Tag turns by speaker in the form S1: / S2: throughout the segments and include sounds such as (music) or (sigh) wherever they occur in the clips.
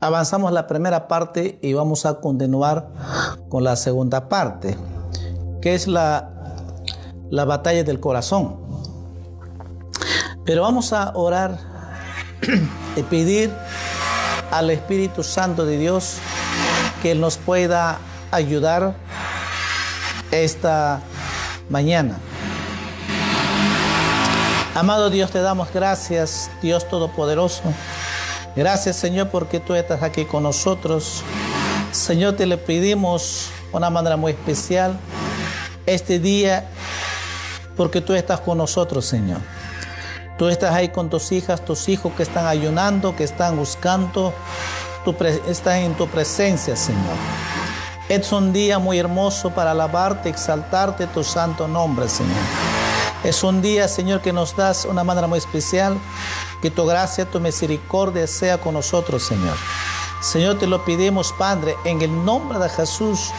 S1: avanzamos la primera parte y vamos a continuar con la segunda parte, que es la, la batalla del corazón. Pero vamos a orar (clears throat) y pedir al Espíritu Santo de Dios que nos pueda ayudar esta mañana. Amado Dios, te damos gracias, Dios Todopoderoso. Gracias Señor porque tú estás aquí con nosotros. Señor, te le pedimos una manera muy especial este día porque tú estás con nosotros, Señor. Tú estás ahí con tus hijas, tus hijos que están ayunando, que están buscando, tu están en tu presencia, Señor. Es un día muy hermoso para alabarte, exaltarte tu santo nombre, Señor. Es un día, Señor, que nos das una manera muy especial que tu gracia, tu misericordia sea con nosotros, Señor. Señor, te lo pedimos, Padre, en el nombre de Jesús,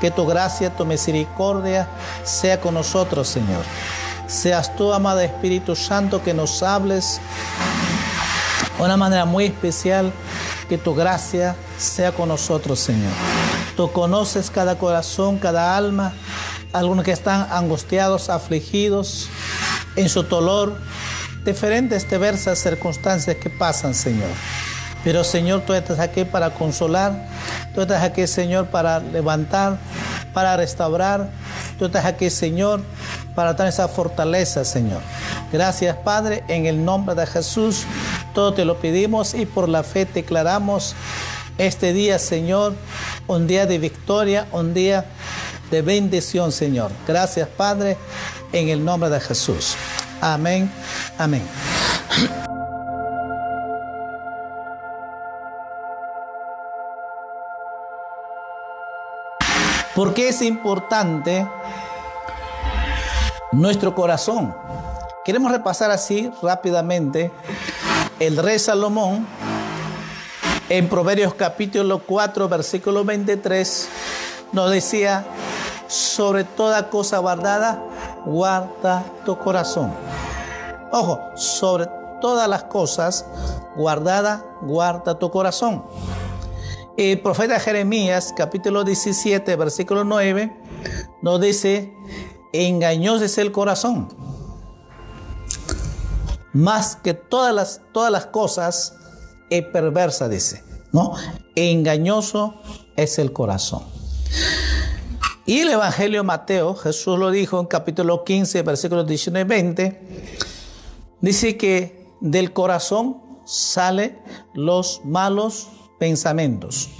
S1: que tu gracia, tu misericordia sea con nosotros, Señor. Seas tú, amado Espíritu Santo, que nos hables de una manera muy especial, que tu gracia sea con nosotros, Señor. Tú conoces cada corazón, cada alma, algunos que están angustiados, afligidos en su dolor, diferentes diversas circunstancias que pasan, Señor. Pero Señor, tú estás aquí para consolar, tú estás aquí, Señor, para levantar, para restaurar, tú estás aquí, Señor, para dar esa fortaleza, Señor. Gracias, Padre, en el nombre de Jesús, todo te lo pedimos y por la fe declaramos este día, Señor, un día de victoria, un día de bendición, Señor. Gracias, Padre, en el nombre de Jesús. Amén. Amén. ¿Por qué es importante nuestro corazón? Queremos repasar así rápidamente el rey Salomón en Proverbios capítulo 4, versículo 23, nos decía, sobre toda cosa guardada, guarda tu corazón. Ojo, sobre todas las cosas guardada, guarda tu corazón. El profeta Jeremías, capítulo 17, versículo 9, nos dice, engañoso es el corazón. Más que todas las, todas las cosas, es perversa, dice. ¿no? Engañoso es el corazón. Y el Evangelio de Mateo, Jesús lo dijo en capítulo 15, versículos 19 y 20, dice que del corazón salen los malos pensamientos.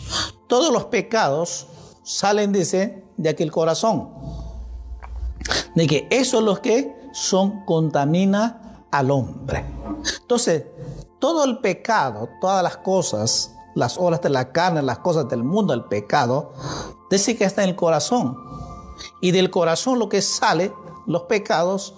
S1: Todos los pecados salen, dice, de aquel corazón. De que eso es lo que son contamina al hombre. Entonces, todo el pecado, todas las cosas, las obras de la carne, las cosas del mundo, el pecado, dice que está en el corazón. Y del corazón lo que sale, los pecados,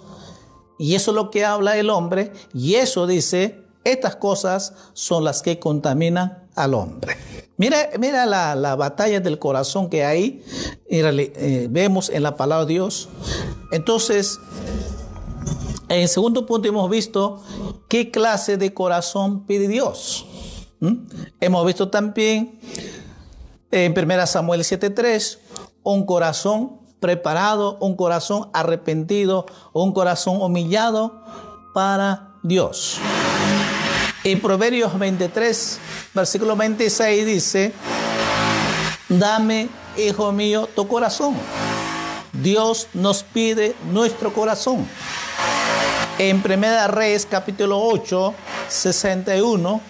S1: y eso es lo que habla el hombre, y eso dice, estas cosas son las que contaminan al hombre. Mira, mira la, batalla del corazón que hay, eh, vemos en la palabra de Dios. Entonces, en segundo punto hemos visto qué clase de corazón pide Dios. Hemos visto también en 1 Samuel 7:3 un corazón preparado, un corazón arrepentido, un corazón humillado para Dios. En Proverbios 23, versículo 26 dice, dame, hijo mío, tu corazón. Dios nos pide nuestro corazón. En Primera Reyes capítulo 8, 61,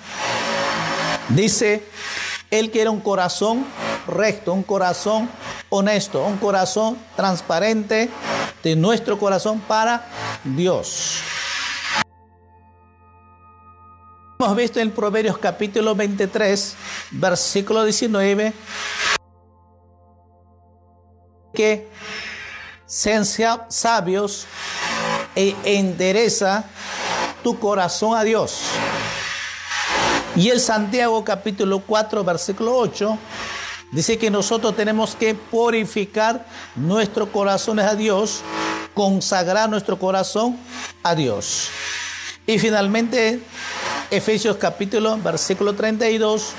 S1: dice, Él quiere un corazón recto, un corazón honesto, un corazón transparente de nuestro corazón para Dios. Hemos visto en Proverbios capítulo 23, versículo 19, que sean sabios e endereza tu corazón a Dios. Y el Santiago capítulo 4 versículo 8 dice que nosotros tenemos que purificar nuestros corazones a Dios, consagrar nuestro corazón a Dios. Y finalmente Efesios capítulo versículo 32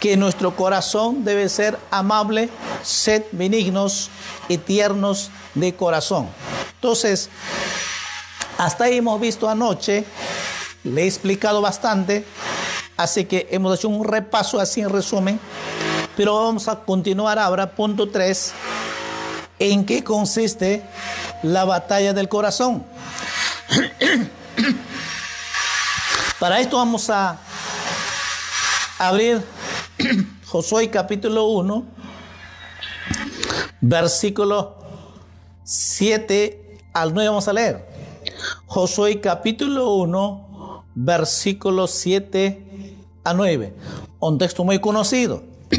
S1: que nuestro corazón debe ser amable, sed benignos y tiernos de corazón. Entonces, hasta ahí hemos visto anoche, le he explicado bastante, así que hemos hecho un repaso así en resumen, pero vamos a continuar ahora, punto 3, en qué consiste la batalla del corazón. (coughs) Para esto vamos a abrir (coughs) Josué capítulo 1, versículo 7 al 9 vamos a leer. Josué capítulo 1, versículo 7 a 9. Un texto muy conocido. (clears throat)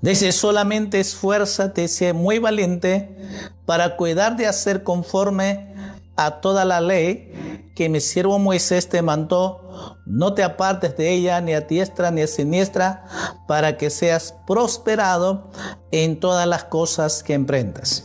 S1: Dice, solamente esfuérzate, sé muy valiente para cuidar de hacer conforme a toda la ley que mi siervo Moisés te mandó. No te apartes de ella ni a diestra ni a siniestra para que seas prosperado en todas las cosas que emprendas.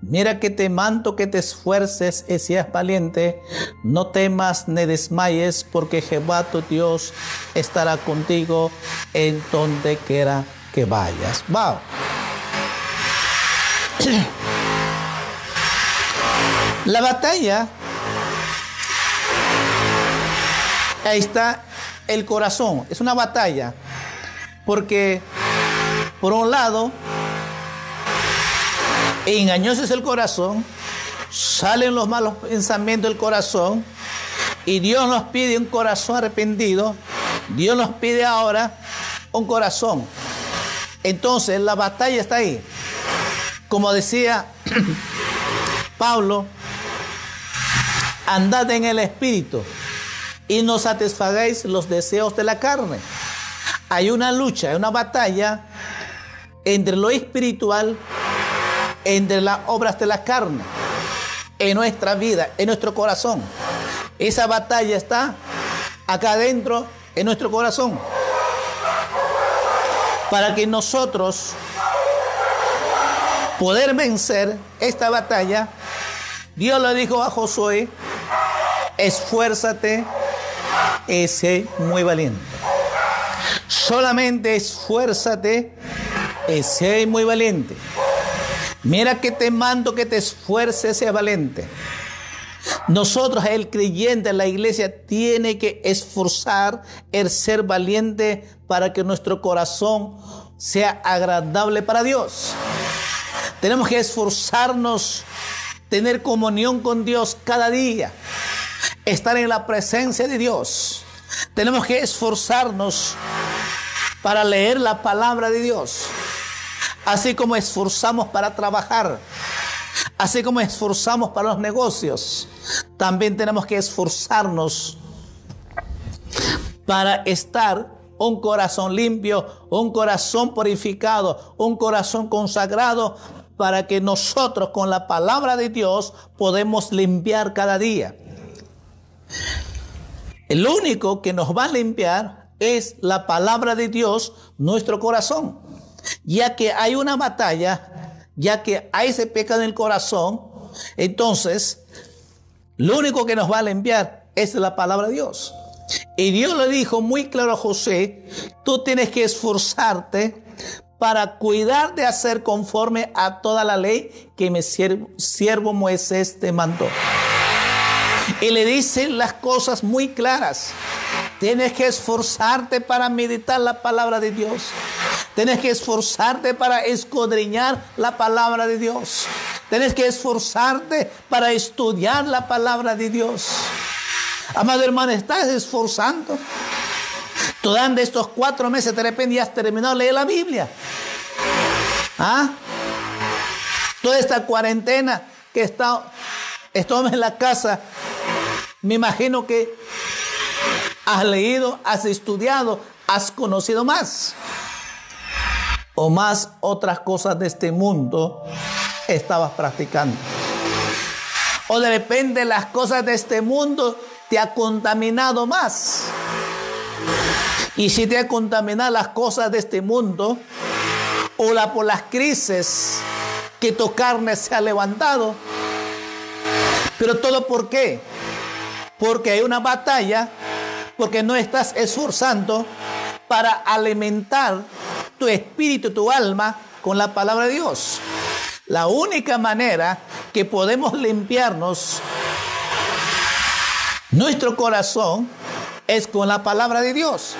S1: Mira que te mando que te esfuerces y seas valiente, no temas ni desmayes, porque Jehová tu Dios estará contigo en donde quiera que vayas. Va. (clears throat) La batalla, ahí está el corazón, es una batalla, porque por un lado, engañoso es el corazón, salen los malos pensamientos del corazón y Dios nos pide un corazón arrepentido. Dios nos pide ahora un corazón. Entonces la batalla está ahí. Como decía (clears throat) Pablo, andad en el espíritu y no satisfagáis los deseos de la carne. Hay una lucha, hay una batalla entre lo espiritual entre las obras de la carne, en nuestra vida, en nuestro corazón. Esa batalla está acá adentro, en nuestro corazón. Para que nosotros poder vencer esta batalla, Dios le dijo a Josué, esfuérzate sé muy valiente. Solamente esfuérzate sé muy valiente. Mira que te mando que te esfuerces, sea valiente. Nosotros, el creyente, la iglesia, tiene que esforzar el ser valiente para que nuestro corazón sea agradable para Dios. Tenemos que esforzarnos, tener comunión con Dios cada día, estar en la presencia de Dios. Tenemos que esforzarnos para leer la palabra de Dios. Así como esforzamos para trabajar, así como esforzamos para los negocios, también tenemos que esforzarnos para estar un corazón limpio, un corazón purificado, un corazón consagrado, para que nosotros con la palabra de Dios podemos limpiar cada día. El único que nos va a limpiar es la palabra de Dios, nuestro corazón ya que hay una batalla, ya que hay ese pecado en el corazón, entonces lo único que nos va a limpiar es la palabra de Dios. Y Dios le dijo muy claro a José, tú tienes que esforzarte para cuidar de hacer conforme a toda la ley que mi siervo Moisés te mandó. Y le dice las cosas muy claras. Tienes que esforzarte para meditar la palabra de Dios. Tienes que esforzarte para escudriñar la palabra de Dios. Tienes que esforzarte para estudiar la palabra de Dios. Amado hermano, estás esforzando. Durante estos cuatro meses de repente ya has terminado de leer la Biblia. ¿Ah? Toda esta cuarentena que está, estamos en la casa, me imagino que has leído, has estudiado, has conocido más o más otras cosas de este mundo estabas practicando. O de repente las cosas de este mundo te ha contaminado más. Y si te ha contaminado las cosas de este mundo, o la, por las crisis que tu carne se ha levantado. Pero todo por qué? Porque hay una batalla, porque no estás esforzando para alimentar tu espíritu, tu alma con la palabra de Dios. La única manera que podemos limpiarnos nuestro corazón es con la palabra de Dios.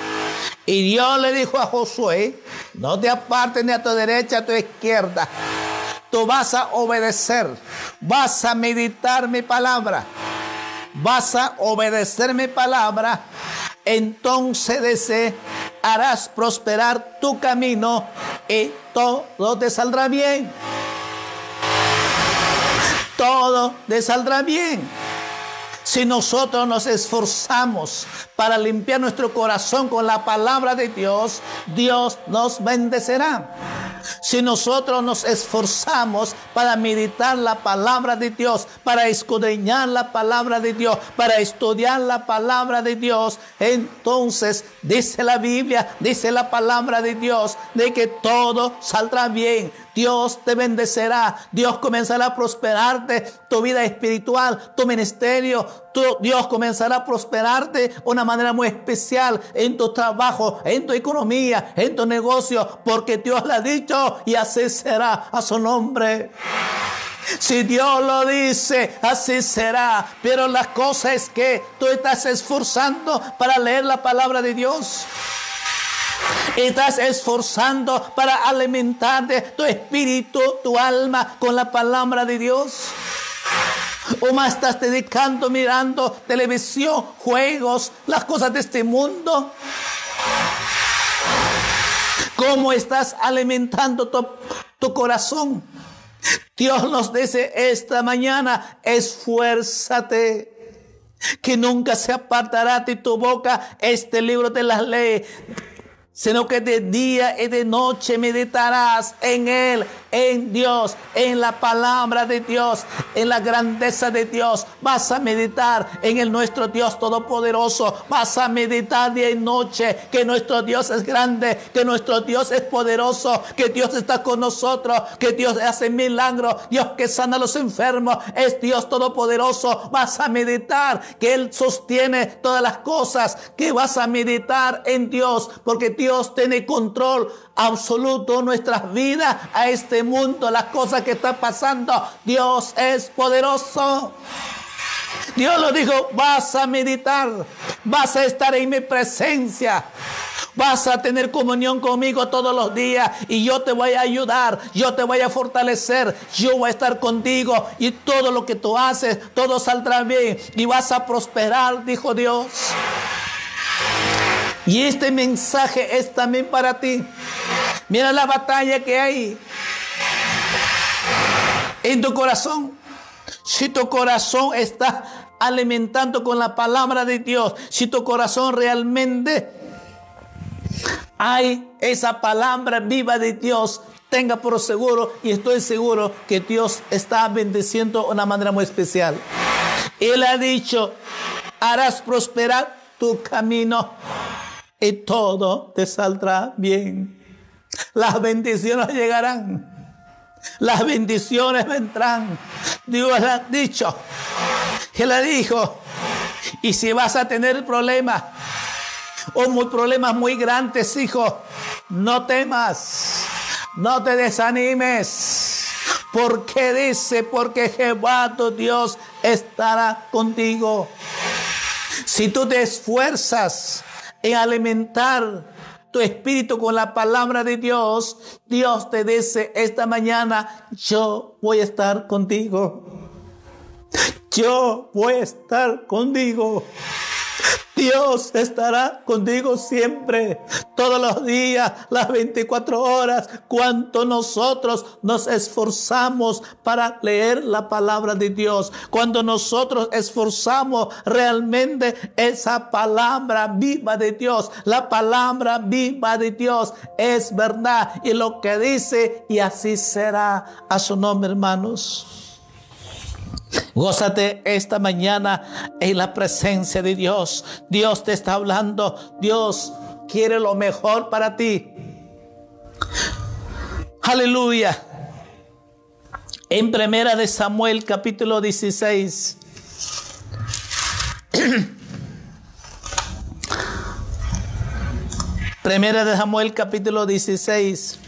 S1: Y Dios le dijo a Josué, no te apartes ni a tu derecha, ni a tu izquierda. Tú vas a obedecer, vas a meditar mi palabra, vas a obedecer mi palabra. Entonces harás prosperar tu camino y todo te saldrá bien. Todo te saldrá bien. Si nosotros nos esforzamos para limpiar nuestro corazón con la palabra de Dios, Dios nos bendecerá. Si nosotros nos esforzamos para meditar la palabra de Dios, para escudriñar la palabra de Dios, para estudiar la palabra de Dios, entonces dice la Biblia, dice la palabra de Dios, de que todo saldrá bien. Dios te bendecerá, Dios comenzará a prosperarte tu vida espiritual, tu ministerio, Dios comenzará a prosperarte de una manera muy especial en tu trabajo, en tu economía, en tu negocio, porque Dios le ha dicho y así será a su nombre. Si Dios lo dice, así será. Pero la cosa es que tú estás esforzando para leer la palabra de Dios. Estás esforzando para alimentarte tu espíritu, tu alma con la palabra de Dios. O más estás dedicando mirando televisión, juegos, las cosas de este mundo. ¿Cómo estás alimentando tu, tu corazón? Dios nos dice esta mañana, esfuérzate que nunca se apartará de tu boca este libro de las leyes sino que de día y de noche meditarás en Él, en Dios, en la palabra de Dios, en la grandeza de Dios. Vas a meditar en el nuestro Dios Todopoderoso. Vas a meditar día y noche que nuestro Dios es grande, que nuestro Dios es poderoso, que Dios está con nosotros, que Dios hace milagros, Dios que sana a los enfermos, es Dios Todopoderoso. Vas a meditar que Él sostiene todas las cosas, que vas a meditar en Dios, porque Dios Dios tiene control absoluto nuestras vidas, a este mundo, las cosas que están pasando. Dios es poderoso. Dios lo dijo, vas a meditar, vas a estar en mi presencia. Vas a tener comunión conmigo todos los días y yo te voy a ayudar, yo te voy a fortalecer, yo voy a estar contigo y todo lo que tú haces, todo saldrá bien y vas a prosperar, dijo Dios. Y este mensaje es también para ti. Mira la batalla que hay en tu corazón. Si tu corazón está alimentando con la palabra de Dios, si tu corazón realmente hay esa palabra viva de Dios, tenga por seguro y estoy seguro que Dios está bendiciendo de una manera muy especial. Él ha dicho, harás prosperar tu camino y todo te saldrá bien. Las bendiciones llegarán. Las bendiciones vendrán. Dios ha dicho. Que le dijo. Y si vas a tener problemas o muy, problemas muy grandes, hijo, no temas. No te desanimes. Porque dice, porque Jehová tu Dios estará contigo. Si tú te esfuerzas en alimentar tu espíritu con la palabra de Dios, Dios te dice esta mañana, yo voy a estar contigo. Yo voy a estar contigo. Dios estará contigo siempre, todos los días, las 24 horas, cuanto nosotros nos esforzamos para leer la palabra de Dios, cuando nosotros esforzamos realmente esa palabra viva de Dios, la palabra viva de Dios es verdad. Y lo que dice y así será a su nombre, hermanos. Gózate esta mañana en la presencia de Dios. Dios te está hablando. Dios quiere lo mejor para ti. Aleluya. En primera de Samuel capítulo 16. (clears throat) Primera de Samuel capítulo 16.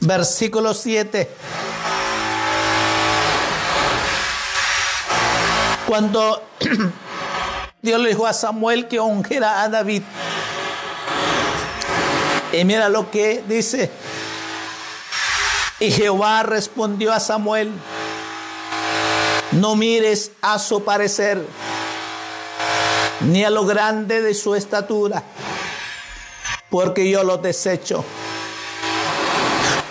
S1: Versículo 7. Cuando (clears throat) Dios le dijo a Samuel que ungiera a David. Y mira lo que dice. Y Jehová respondió a Samuel, no mires a su parecer, ni a lo grande de su estatura, porque yo lo desecho.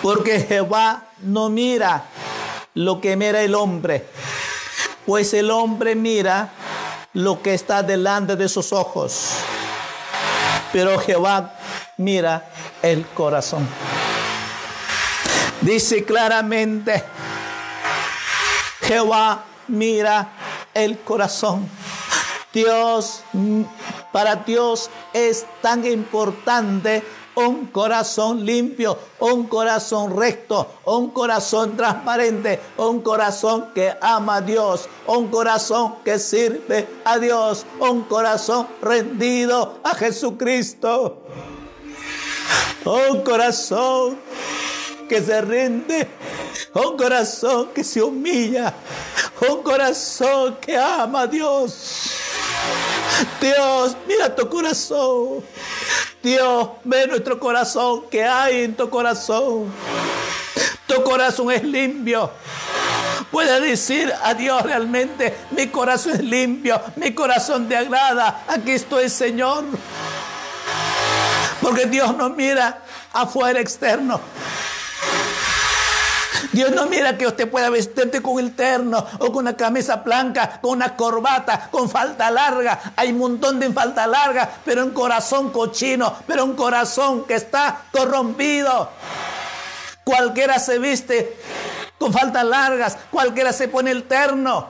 S1: Porque Jehová no mira lo que mira el hombre, pues el hombre mira lo que está delante de sus ojos, pero Jehová mira el corazón. Dice claramente, Jehová mira el corazón. Dios, para Dios es tan importante un corazón limpio, un corazón recto, un corazón transparente, un corazón que ama a Dios, un corazón que sirve a Dios, un corazón rendido a Jesucristo. Un corazón que se rinde, un corazón que se humilla, un corazón que ama a Dios. Dios, mira tu corazón. Dios, ve nuestro corazón, que hay en tu corazón. Tu corazón es limpio. Puede decir a Dios realmente, mi corazón es limpio, mi corazón te agrada. Aquí estoy, Señor. Porque Dios no mira afuera externo. Dios no mira que usted pueda vestirte con el terno o con una camisa blanca, con una corbata, con falta larga. Hay un montón de falta larga, pero un corazón cochino, pero un corazón que está corrompido. Cualquiera se viste con faltas largas, cualquiera se pone el terno.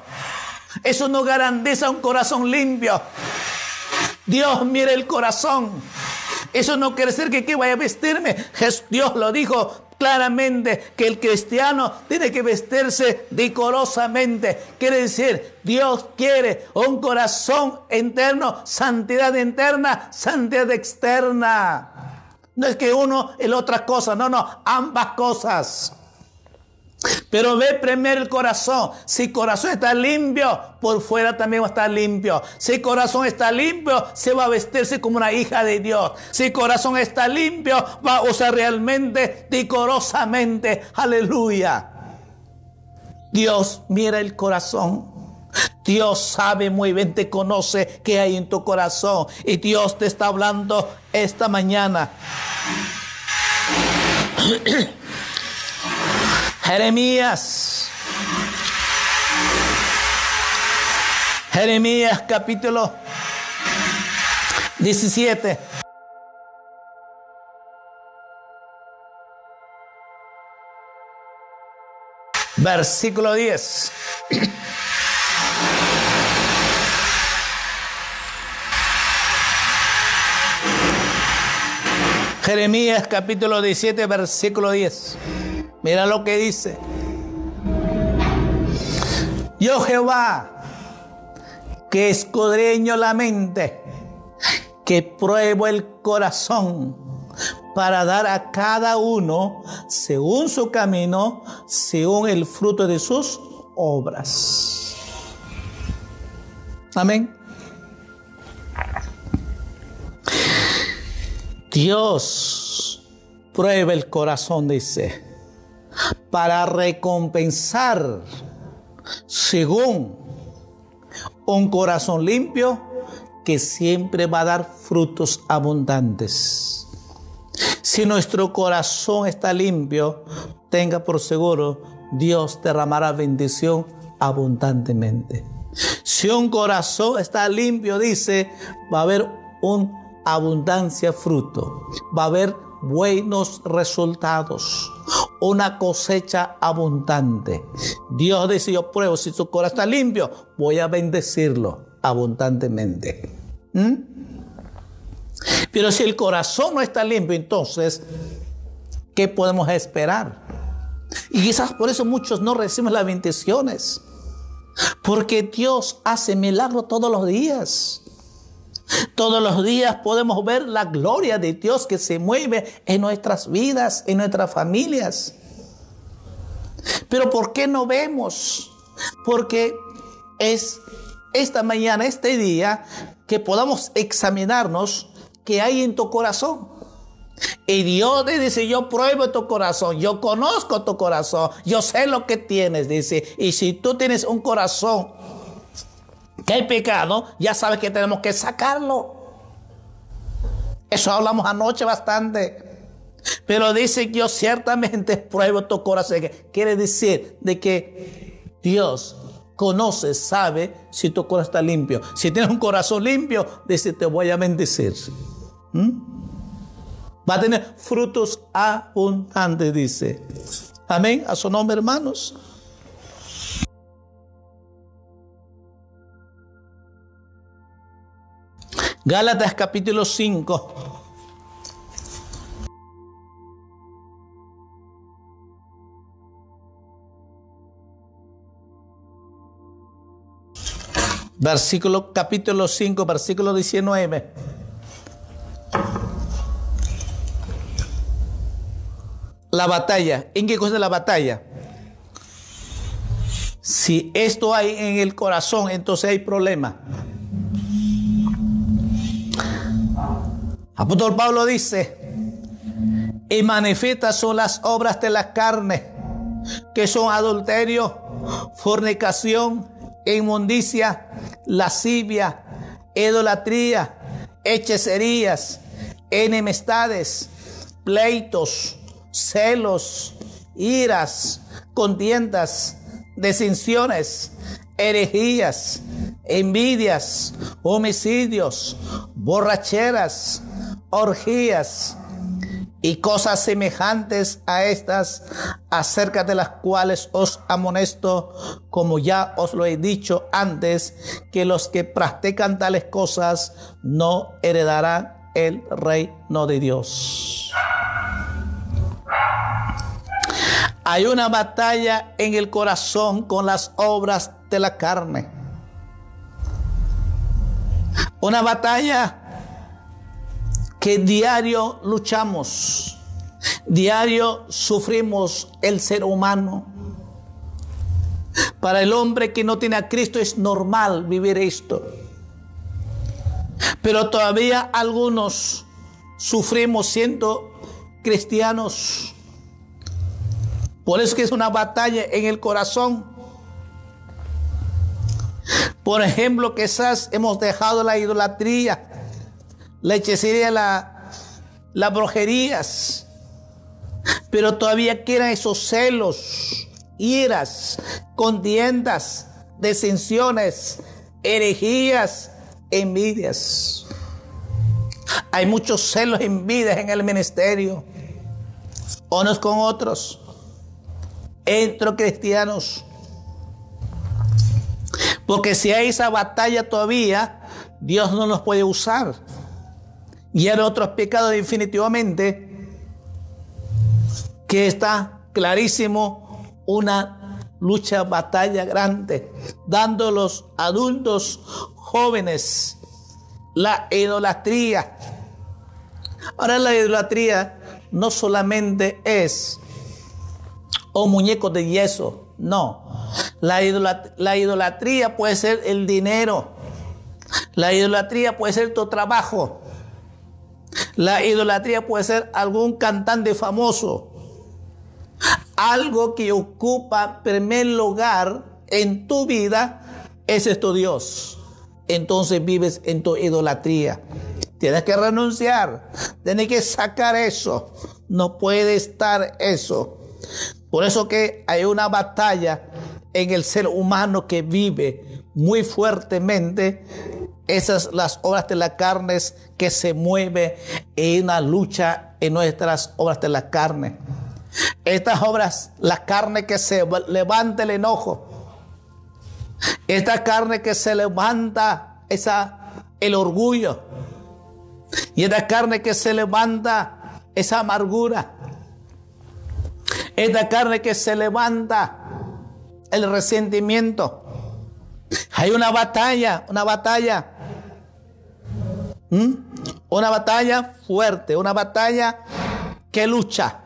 S1: Eso no garantiza un corazón limpio. Dios mira el corazón. Eso no quiere decir que, que vaya a vestirme. Dios lo dijo claramente que el cristiano tiene que vestirse decorosamente. Quiere decir, Dios quiere un corazón interno, santidad interna, santidad externa. No es que uno es otra cosa, no, no, ambas cosas. Pero ve primero el corazón. Si el corazón está limpio, por fuera también va a estar limpio. Si el corazón está limpio, se va a vestirse como una hija de Dios. Si el corazón está limpio, va a usar realmente decorosamente. Aleluya. Dios mira el corazón. Dios sabe muy bien, te conoce qué hay en tu corazón. Y Dios te está hablando esta mañana. (clears throat) Jeremías. Jeremías capítulo 17. Versículo 10. Jeremías capítulo 17, versículo 10. Mira lo que dice. Yo Jehová, que escudriño la mente, que pruebo el corazón, para dar a cada uno según su camino, según el fruto de sus obras. Amén. Dios prueba el corazón, dice para recompensar según un corazón limpio que siempre va a dar frutos abundantes. Si nuestro corazón está limpio, tenga por seguro, Dios derramará bendición abundantemente. Si un corazón está limpio, dice, va a haber una abundancia fruto, va a haber buenos resultados una cosecha abundante. Dios dice, yo pruebo, si su corazón está limpio, voy a bendecirlo abundantemente. ¿Mm? Pero si el corazón no está limpio, entonces, ¿qué podemos esperar? Y quizás por eso muchos no reciben las bendiciones. Porque Dios hace milagros todos los días. Todos los días podemos ver la gloria de Dios que se mueve en nuestras vidas, en nuestras familias. Pero ¿por qué no vemos? Porque es esta mañana, este día, que podamos examinarnos qué hay en tu corazón. Y Dios te dice, yo pruebo tu corazón, yo conozco tu corazón, yo sé lo que tienes, dice. Y si tú tienes un corazón que hay pecado, ya sabes que tenemos que sacarlo. Eso hablamos anoche bastante. Pero dice yo ciertamente (laughs) pruebo tu corazón. Quiere decir de que Dios conoce, sabe si tu corazón está limpio. Si tienes un corazón limpio, dice te voy a bendecir. ¿Mm? Va a tener frutos abundantes, dice. Amén. A su nombre, hermanos. Gálatas capítulo 5. Versículo capítulo 5, versículo 19. La batalla. ¿En qué cosa es la batalla? Si esto hay en el corazón, entonces hay problema. Apóstol Pablo dice, y manifiestas son las obras de la carne, que son adulterio, fornicación, inmundicia, lascivia, idolatría, hechicerías, enemistades, pleitos, celos, iras, contiendas, desinciones, herejías, envidias, homicidios, borracheras, orgías y cosas semejantes a estas, acerca de las cuales os amonesto, como ya os lo he dicho antes, que los que practican tales cosas no heredarán el reino de Dios. Hay una batalla en el corazón con las obras de la carne. Una batalla que diario luchamos, diario sufrimos el ser humano. Para el hombre que no tiene a Cristo es normal vivir esto. Pero todavía algunos sufrimos siendo cristianos. Por eso que es una batalla en el corazón. Por ejemplo, quizás hemos dejado la idolatría la hechicería, la, las brujerías. Pero todavía quedan esos celos, iras, contiendas, desensiones, herejías, envidias. Hay muchos celos, envidias en el ministerio, unos con otros, entre cristianos. Porque si hay esa batalla todavía, Dios no nos puede usar y hay otros pecados definitivamente que está clarísimo una lucha, batalla grande, dando los adultos jóvenes la idolatría. Ahora la idolatría no solamente es un muñeco de yeso, no. La la idolatría puede ser el dinero. La idolatría puede ser tu trabajo. La idolatría puede ser algún cantante famoso, algo que ocupa primer lugar en tu vida, es tu Dios. Entonces vives en tu idolatría. Tienes que renunciar, tienes que sacar eso. No puede estar eso. Por eso que hay una batalla en el ser humano que vive muy fuertemente esas las obras de la carne que se mueve en una lucha en nuestras obras de la carne. Estas obras, la carne que se levanta el enojo, esta carne que se levanta esa, el orgullo, y esta carne que se levanta esa amargura, esta carne que se levanta el resentimiento. Hay una batalla, una batalla. ¿Mm? Una batalla fuerte, una batalla que lucha.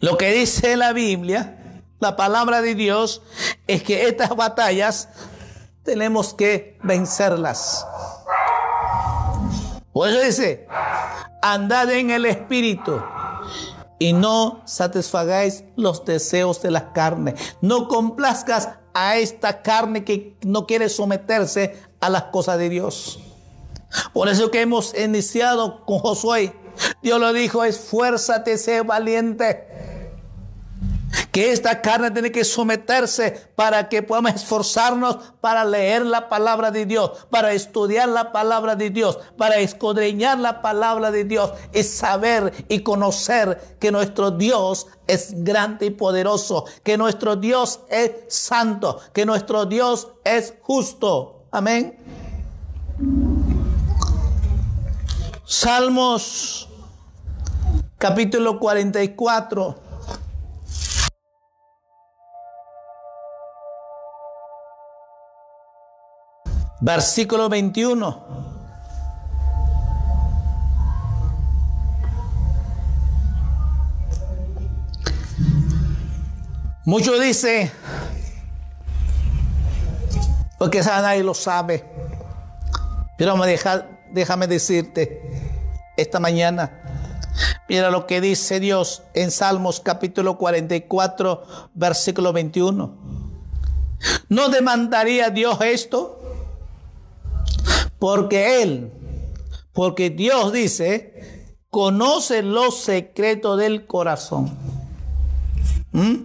S1: Lo que dice la Biblia, la palabra de Dios, es que estas batallas tenemos que vencerlas. Por eso dice, andad en el Espíritu y no satisfagáis los deseos de la carne. No complazcas a esta carne que no quiere someterse a las cosas de Dios. Por eso que hemos iniciado con Josué. Dios lo dijo, esfuérzate, sé valiente que esta carne tiene que someterse para que podamos esforzarnos para leer la palabra de Dios, para estudiar la palabra de Dios, para escudriñar la palabra de Dios y saber y conocer que nuestro Dios es grande y poderoso, que nuestro Dios es santo, que nuestro Dios es justo. Amén. Salmos capítulo 44 Versículo 21. Muchos dicen, porque esa nadie lo sabe. Pero déjame decirte esta mañana, mira lo que dice Dios en Salmos capítulo 44, versículo 21. ¿No demandaría Dios esto? Porque Él, porque Dios dice, conoce los secretos del corazón. ¿Mm?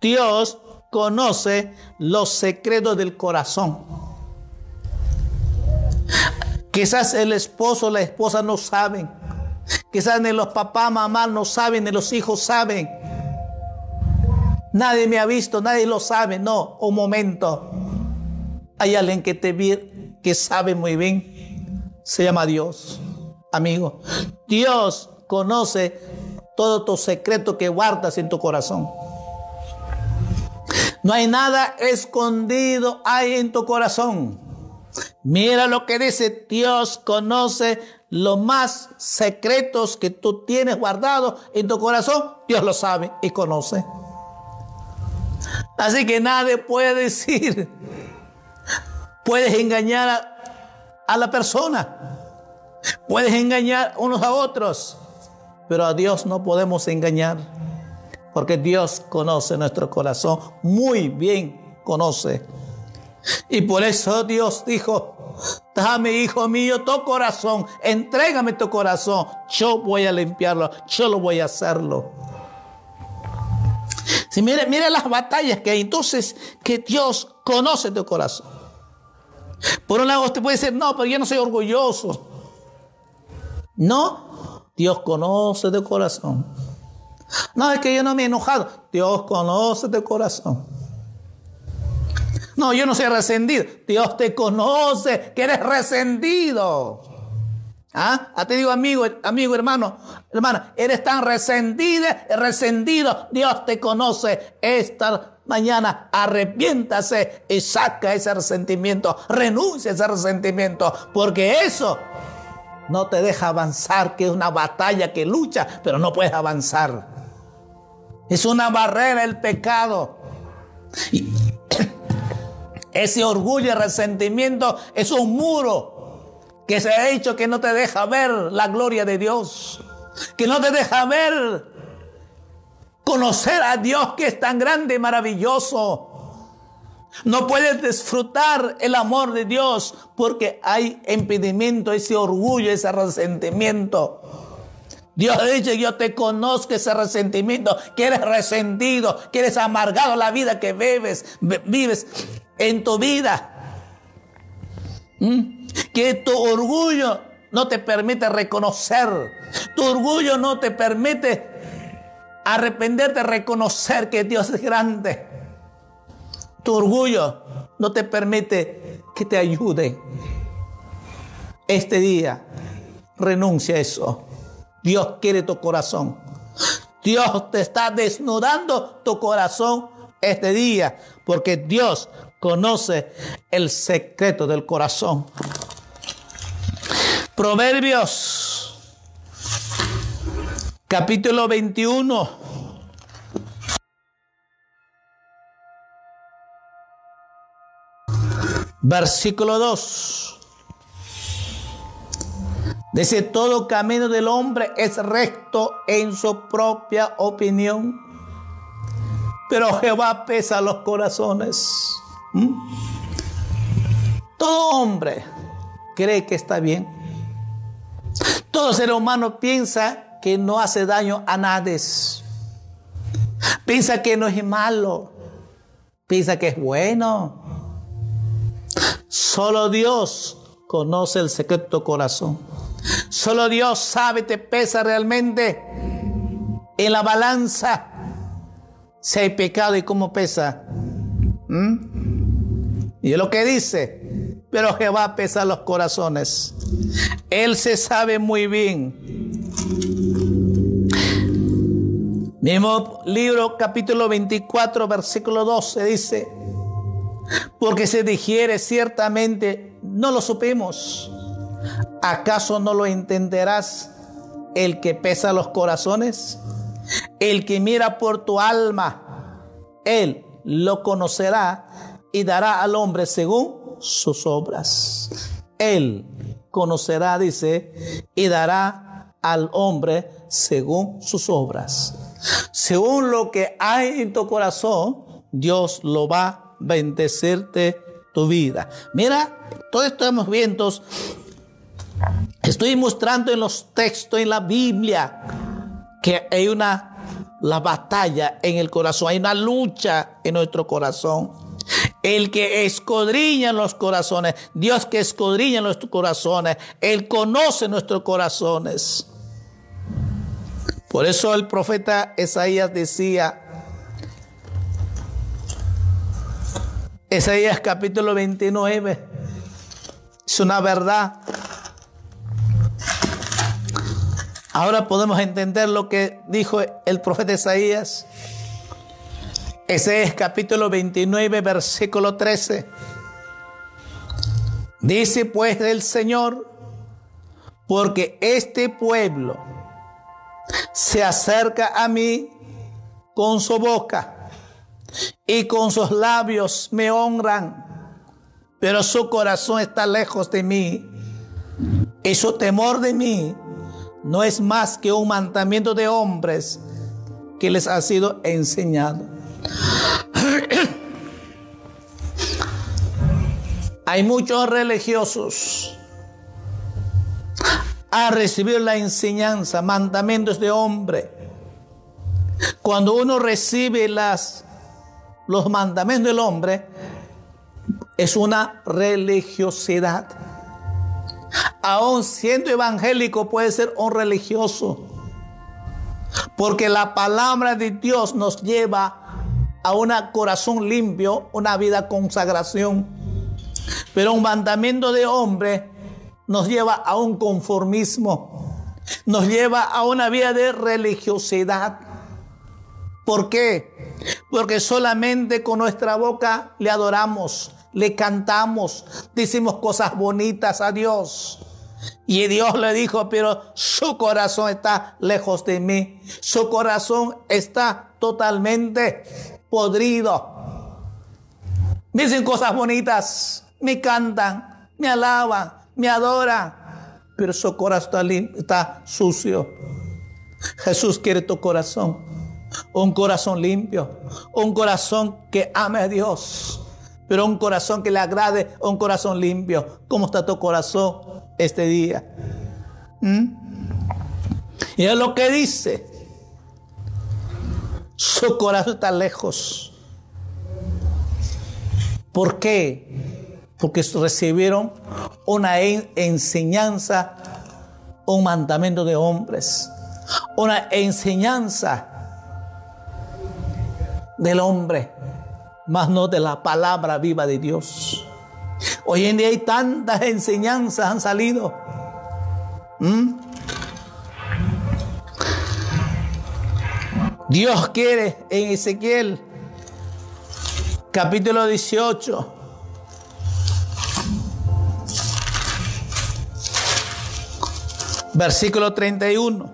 S1: Dios conoce los secretos del corazón. Quizás el esposo o la esposa no saben. Quizás ni los papás, mamá no saben, ni los hijos saben. Nadie me ha visto, nadie lo sabe. No, un momento. Hay alguien que te, que sabe muy bien, se llama Dios, amigo. Dios conoce todo tu secreto que guardas en tu corazón. No hay nada escondido hay en tu corazón. Mira lo que dice, Dios conoce los más secretos que tú tienes guardados en tu corazón. Dios lo sabe y conoce. Así que nadie puede decir Puedes engañar a, la persona. Puedes engañar unos a otros. Pero a Dios no podemos engañar. Porque Dios conoce nuestro corazón. Muy bien conoce. Y por eso Dios dijo, dame hijo mío tu corazón, entrégame tu corazón, yo voy a limpiarlo, yo lo voy a hacerlo. Si mire, mire las batallas que hay, entonces que Dios conoce tu corazón. Por un lado usted puede decir, no, pero yo no soy orgulloso. No, Dios conoce tu corazón. No, es que yo no me he enojado. Dios conoce tu corazón. No, yo no soy resentido. Dios te conoce que eres resentido. ¿Ah? ah te digo, amigo, amigo, hermano, hermana, eres tan resentida, resentido. Dios te conoce. Esta mañana arrepiéntase y saca ese resentimiento, renuncia a ese resentimiento, porque eso no te deja avanzar, que es una batalla que lucha, pero no puedes avanzar. Es una barrera el pecado. Y (coughs) ese orgullo y resentimiento es un muro que se ha hecho que no te deja ver la gloria de Dios, que no te deja ver conocer a Dios que es tan grande y maravilloso. No puedes disfrutar el amor de Dios porque hay impedimento, ese orgullo, ese resentimiento. Dios dice, yo te conozco ese resentimiento, que eres resentido, que eres amargado la vida que bebes, vives en tu vida. ¿Mm? Que tu orgullo no te permite reconocer. Tu orgullo no te permite arrepenterte, reconocer que Dios es grande. Tu orgullo no te permite que te ayude. Este día renuncia a eso. Dios quiere tu corazón. Dios te está desnudando tu corazón este día, porque Dios conoce el secreto del corazón. Proverbios, capítulo 21. Versículo 2. Dice, todo camino del hombre es recto en su propia opinión, pero Jehová pesa los corazones. ¿Mm? Todo hombre cree que está bien. Todo ser humano piensa que no hace daño a nadie. Piensa que no es malo. Piensa que es bueno. Solo Dios conoce el secreto corazón. Solo Dios sabe, te pesa realmente en la balanza si hay pecado y cómo pesa. ¿Mm? Y es lo que dice, pero Jehová pesa los corazones. Él se sabe muy bien. Mismo libro, capítulo 24, versículo 12, dice, porque se digiere ciertamente, no lo supimos ¿Acaso no lo entenderás el que pesa los corazones? El que mira por tu alma, él lo conocerá y dará al hombre según sus obras. Él conocerá, dice, y dará al hombre según sus obras. Según lo que hay en tu corazón, Dios lo va a bendecirte tu vida. Mira, todo esto hemos visto Estoy mostrando en los textos, en la Biblia, que hay una la batalla en el corazón, hay una lucha en nuestro corazón. El que escudriña los corazones, Dios que escudriña nuestros corazones, Él conoce nuestros corazones. Por eso el profeta Isaías decía, Isaías capítulo 29, es una verdad Ahora podemos entender lo que dijo el profeta Isaías. Ese es capítulo 29, versículo 13. Dice pues el Señor, porque este pueblo se acerca a mí con su boca y con sus labios me honran, pero su corazón está lejos de mí y su temor de mí no es más que un mandamiento de hombres que les ha sido enseñado. (coughs) Hay muchos religiosos a recibir la enseñanza, mandamientos de hombre. Cuando uno recibe las, los mandamientos del hombre, es una religiosidad aún siendo evangélico, puede ser un religioso. Porque la palabra de Dios nos lleva a un corazón limpio, una vida consagración. Pero un mandamiento de hombre nos lleva a un conformismo, nos lleva a una vida de religiosidad. ¿Por qué? Porque solamente con nuestra boca le adoramos, le cantamos, decimos cosas bonitas a Dios. Y Dios le dijo, pero su corazón está lejos de mí. Su corazón está totalmente podrido. Dicen cosas bonitas, me cantan, me alaban, me adoran, pero su corazón está, está sucio. Jesús quiere tu corazón, un corazón limpio, un corazón que ame a Dios pero un corazón que le agrade, un corazón limpio. ¿Cómo está tu corazón este día? ¿Mm? Y es lo que dice. Su corazón está lejos. ¿Por qué? Porque recibieron una enseñanza un mandamiento de hombres, una enseñanza del hombre, más no de la palabra viva de Dios. Hoy en día hay tantas enseñanzas han salido. ¿Mm? Dios quiere en Ezequiel capítulo 18 versículo 31.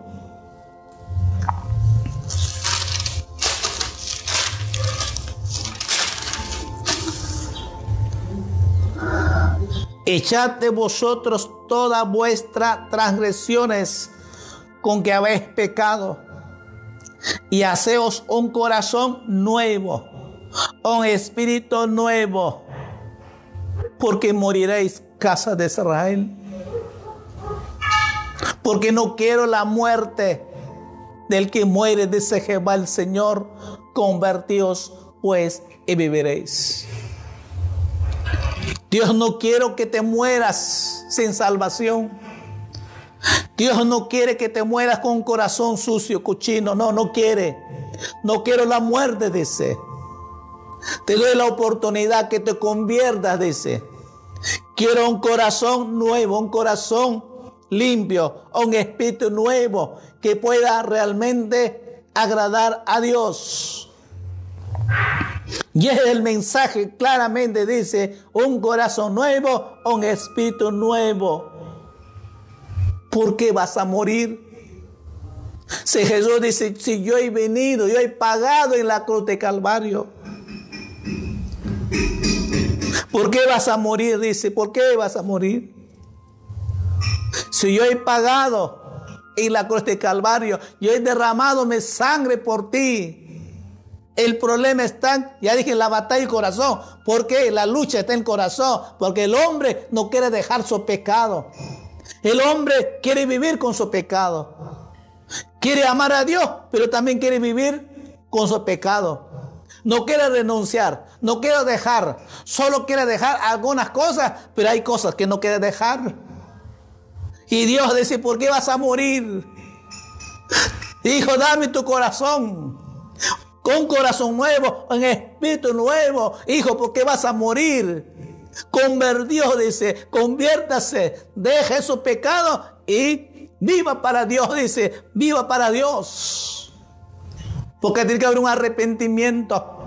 S1: Echad de vosotros todas vuestras transgresiones con que habéis pecado y haceos un corazón nuevo, un espíritu nuevo, porque moriréis, casa de Israel porque no quiero la muerte del que muere, dice Jehová el Señor, convertíos pues y viviréis. Dios no quiero que te mueras sin salvación. Dios no quiere que te mueras con un corazón sucio, cochino. No, no quiere. No quiero la muerte, dice. Te doy la oportunidad que te conviertas, dice. Quiero un corazón nuevo, un corazón limpio, un espíritu nuevo que pueda realmente agradar a Dios. Y es el mensaje claramente dice, un corazón nuevo, un espíritu nuevo. ¿Por qué vas a morir? Si Jesús dice, si yo he venido, yo he pagado en la cruz de Calvario. ¿Por qué vas a morir? Dice, ¿por qué vas a morir? Si yo he pagado en la cruz de Calvario, yo he derramado mi sangre por ti. El problema está, ya dije, en la batalla del corazón. ¿Por qué? La lucha está en el corazón. Porque el hombre no quiere dejar su pecado. El hombre quiere vivir con su pecado. Quiere amar a Dios, pero también quiere vivir con su pecado. No quiere renunciar, no quiere dejar. Solo quiere dejar algunas cosas, pero hay cosas que no quiere dejar. Y Dios dice, ¿por qué vas a morir? Hijo, dame tu corazón. Con corazón nuevo, en espíritu nuevo. Hijo, ¿por qué vas a morir? Convertió, dice, conviértase, deje su pecado y viva para Dios, dice, viva para Dios. Porque tiene que haber un arrepentimiento,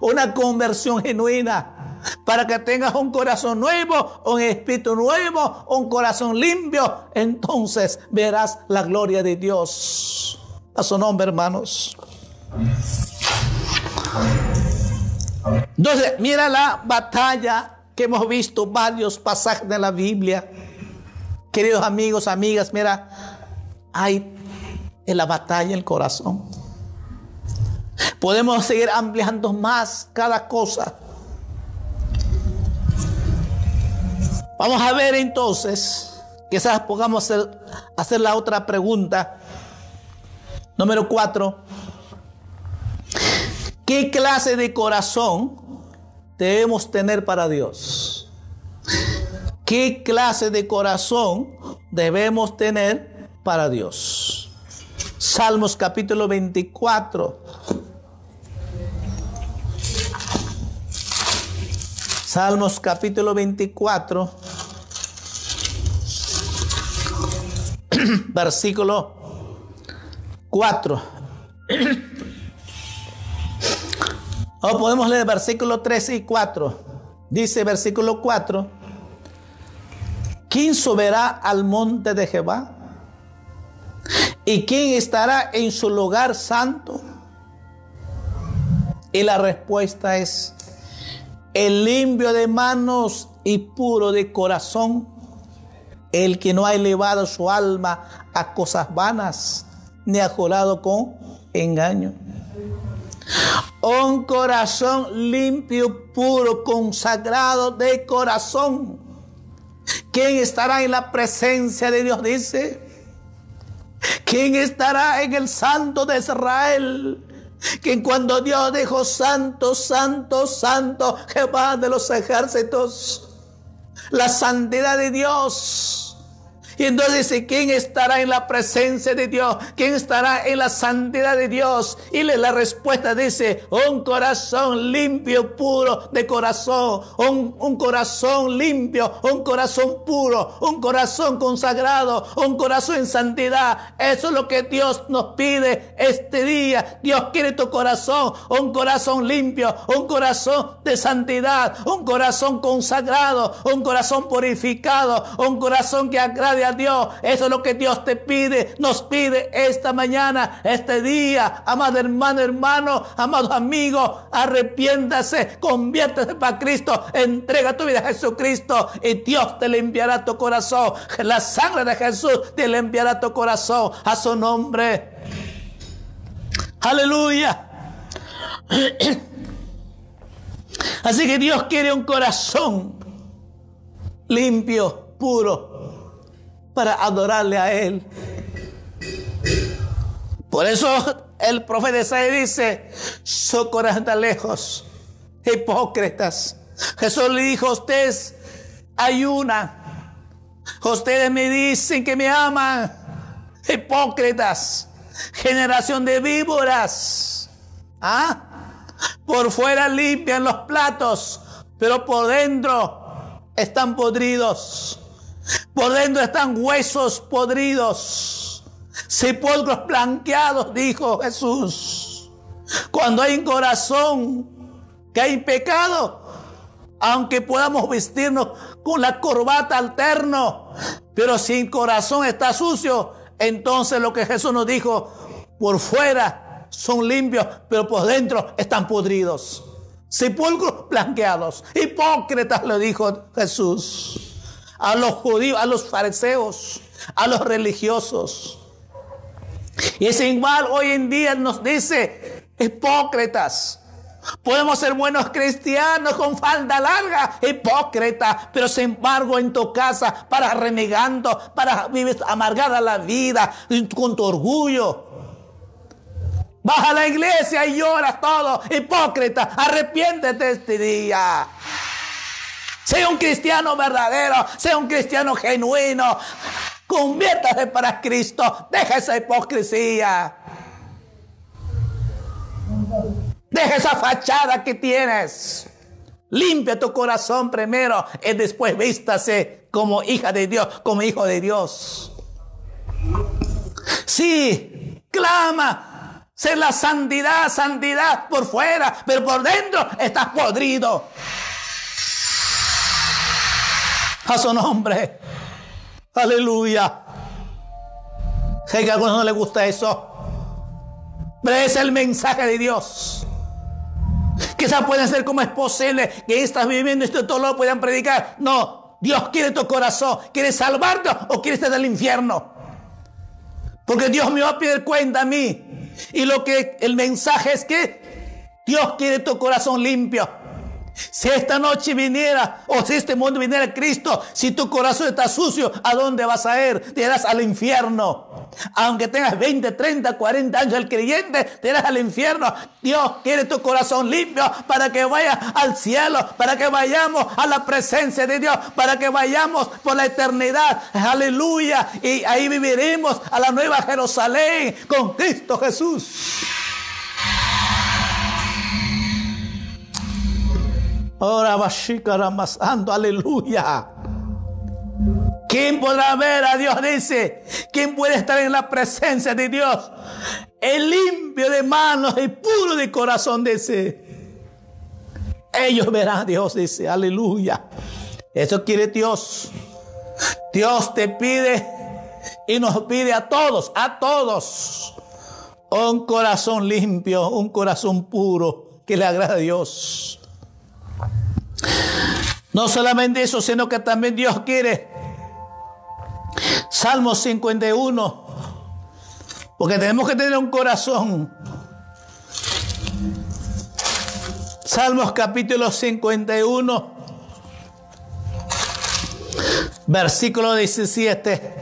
S1: una conversión genuina para que tengas un corazón nuevo, un espíritu nuevo, un corazón limpio. Entonces verás la gloria de Dios. A su nombre, hermanos. Entonces, mira la batalla que hemos visto, varios pasajes de la Biblia. Queridos amigos, amigas, mira, hay en la batalla el corazón. Podemos seguir ampliando más cada cosa. Vamos a ver entonces, quizás podamos hacer, hacer la otra pregunta. Número cuatro. ¿Qué clase de corazón debemos tener para Dios? ¿Qué clase de corazón debemos tener para Dios? Salmos capítulo 24. Salmos capítulo 24. (clears throat) versículo 4. (clears throat) O podemos leer versículo 3 y 4. Dice versículo 4. ¿Quién subirá al monte de Jehová? ¿Y quién estará en su lugar santo? Y la respuesta es, el limpio de manos y puro de corazón el que no ha elevado su alma a cosas vanas, ni ha jurado con engaño. Un corazón limpio, puro, consagrado de corazón. ¿Quién estará en la presencia de Dios? Dice. ¿Quién estará en el santo de Israel? Que cuando Dios dijo santo, santo, santo, Jehová de los ejércitos, la santidad de Dios Y entonces ¿quién estará en la presencia de Dios? ¿Quién estará en la santidad de Dios? Y la respuesta dice, un corazón limpio, puro de corazón, un, un corazón limpio, un corazón puro, un corazón consagrado, un corazón en santidad. Eso es lo que Dios nos pide este día. Dios quiere tu corazón, un corazón limpio, un corazón de santidad, un corazón consagrado, un corazón purificado, un corazón que agrade a Dios. Eso es lo que Dios te pide, nos pide esta mañana, este día. Amado hermano, hermano, amado amigo, arrepiéntase, conviértase para Cristo, entrega tu vida a Jesucristo y Dios te limpiará tu corazón. La sangre de Jesús te limpiará tu corazón a su nombre. Aleluya. Así que Dios quiere un corazón limpio, puro, para adorarle a Él. Por eso el profeta Isaías dice, socorrad lejos, hipócritas. Jesús le dijo a ustedes, ayuna. Ustedes me dicen que me aman, hipócritas, generación de víboras. ¿Ah? Por fuera limpian los platos, pero por dentro están podridos. Por dentro están huesos podridos. Sepulcros blanqueados, dijo Jesús. Cuando hay un corazón que hay pecado, aunque podamos vestirnos con la corbata alterno, pero si el corazón está sucio, entonces lo que Jesús nos dijo, por fuera son limpios, pero por dentro están podridos. Sepulcros blanqueados. Hipócritas, le dijo Jesús. A los judíos, a los fariseos, a los religiosos. Y es igual hoy en día nos dice, hipócritas. Podemos ser buenos cristianos con falda larga, hipócrita, pero sin embargo en tu casa para renegando, para vivir amargada la vida, con tu orgullo, Vas a la iglesia y lloras todo, hipócrita. Arrepiéntete este día. Sea un cristiano verdadero, sea un cristiano genuino. Conviértase para Cristo. Deja esa hipocresía. Deja esa fachada que tienes. Limpia tu corazón primero y después vístase como hija de Dios, como hijo de Dios. Sí, clama, ser la santidad, santidad por fuera, pero por dentro estás podrido. A su nombre. Aleluya. Sé que a algunos no les gusta eso. Pero es el mensaje de Dios. Quizás pueden ser como es posible que estás viviendo esto todo lo puedan predicar. No, Dios quiere tu corazón. ¿Quiere salvarte o quiere estar del infierno? Porque Dios me va a pedir cuenta a mí. Y lo que el mensaje es que Dios quiere tu corazón limpio. Si esta noche viniera, o si este mundo viniera Cristo, si tu corazón está sucio, ¿a dónde vas a ir? Te irás al infierno. Aunque tengas 20, 30, 40 años el creyente, te irás al infierno. Dios quiere tu corazón limpio para que vayas al cielo, para que vayamos a la presencia de Dios, para que vayamos por la eternidad. Aleluya. Y ahí viviremos a la nueva Jerusalén con Cristo Jesús. Ahora ando, aleluya. ¿Quién podrá ver a Dios? Dice. ¿Quién puede estar en la presencia de Dios? El limpio de manos y puro de corazón, dice. Ellos verán a Dios, dice. Aleluya. Eso quiere Dios. Dios te pide y nos pide a todos, a todos, un corazón limpio, un corazón puro que le agrada a Dios. No solamente eso, sino que también Dios quiere. Salmo 51. Porque tenemos que tener un corazón. Salmos capítulo 51. Versículo 17.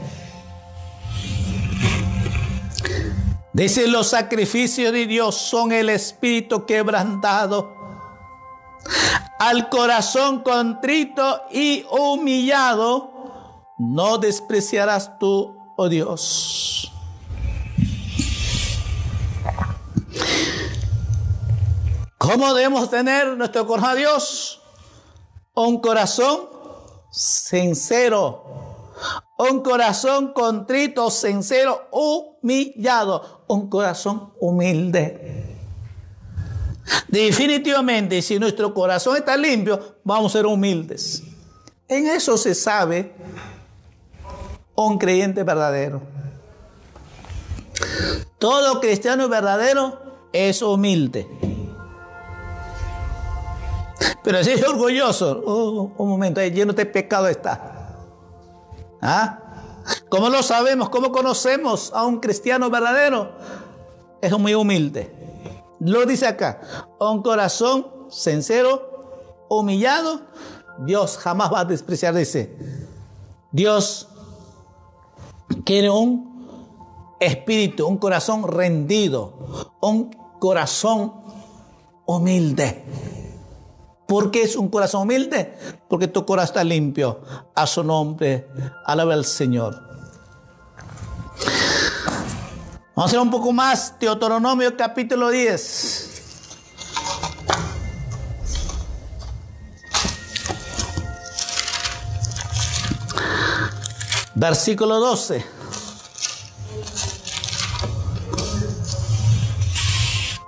S1: Dice, los sacrificios de Dios son el espíritu quebrantado al corazón contrito y humillado, no despreciarás tú, oh Dios. ¿Cómo debemos tener nuestro corazón a Dios? Un corazón sincero, un corazón contrito, sincero, humillado, un corazón humilde. Definitivamente, si nuestro corazón está limpio, vamos a ser humildes. En eso se sabe un creyente verdadero. Todo cristiano verdadero es humilde. Pero si es orgulloso, oh, un momento, lleno de pecado está. ¿Ah? ¿Cómo lo sabemos? ¿Cómo conocemos a un cristiano verdadero? Es muy humilde. Lo dice acá, un corazón sincero, humillado, Dios jamás va a despreciar, dice. Dios quiere un espíritu, un corazón rendido, un corazón humilde. ¿Por qué es un corazón humilde? Porque tu corazón está limpio. A su nombre, alaba al Señor. Vamos a hacer un poco más. Deuteronomio capítulo 10. Versículo 12.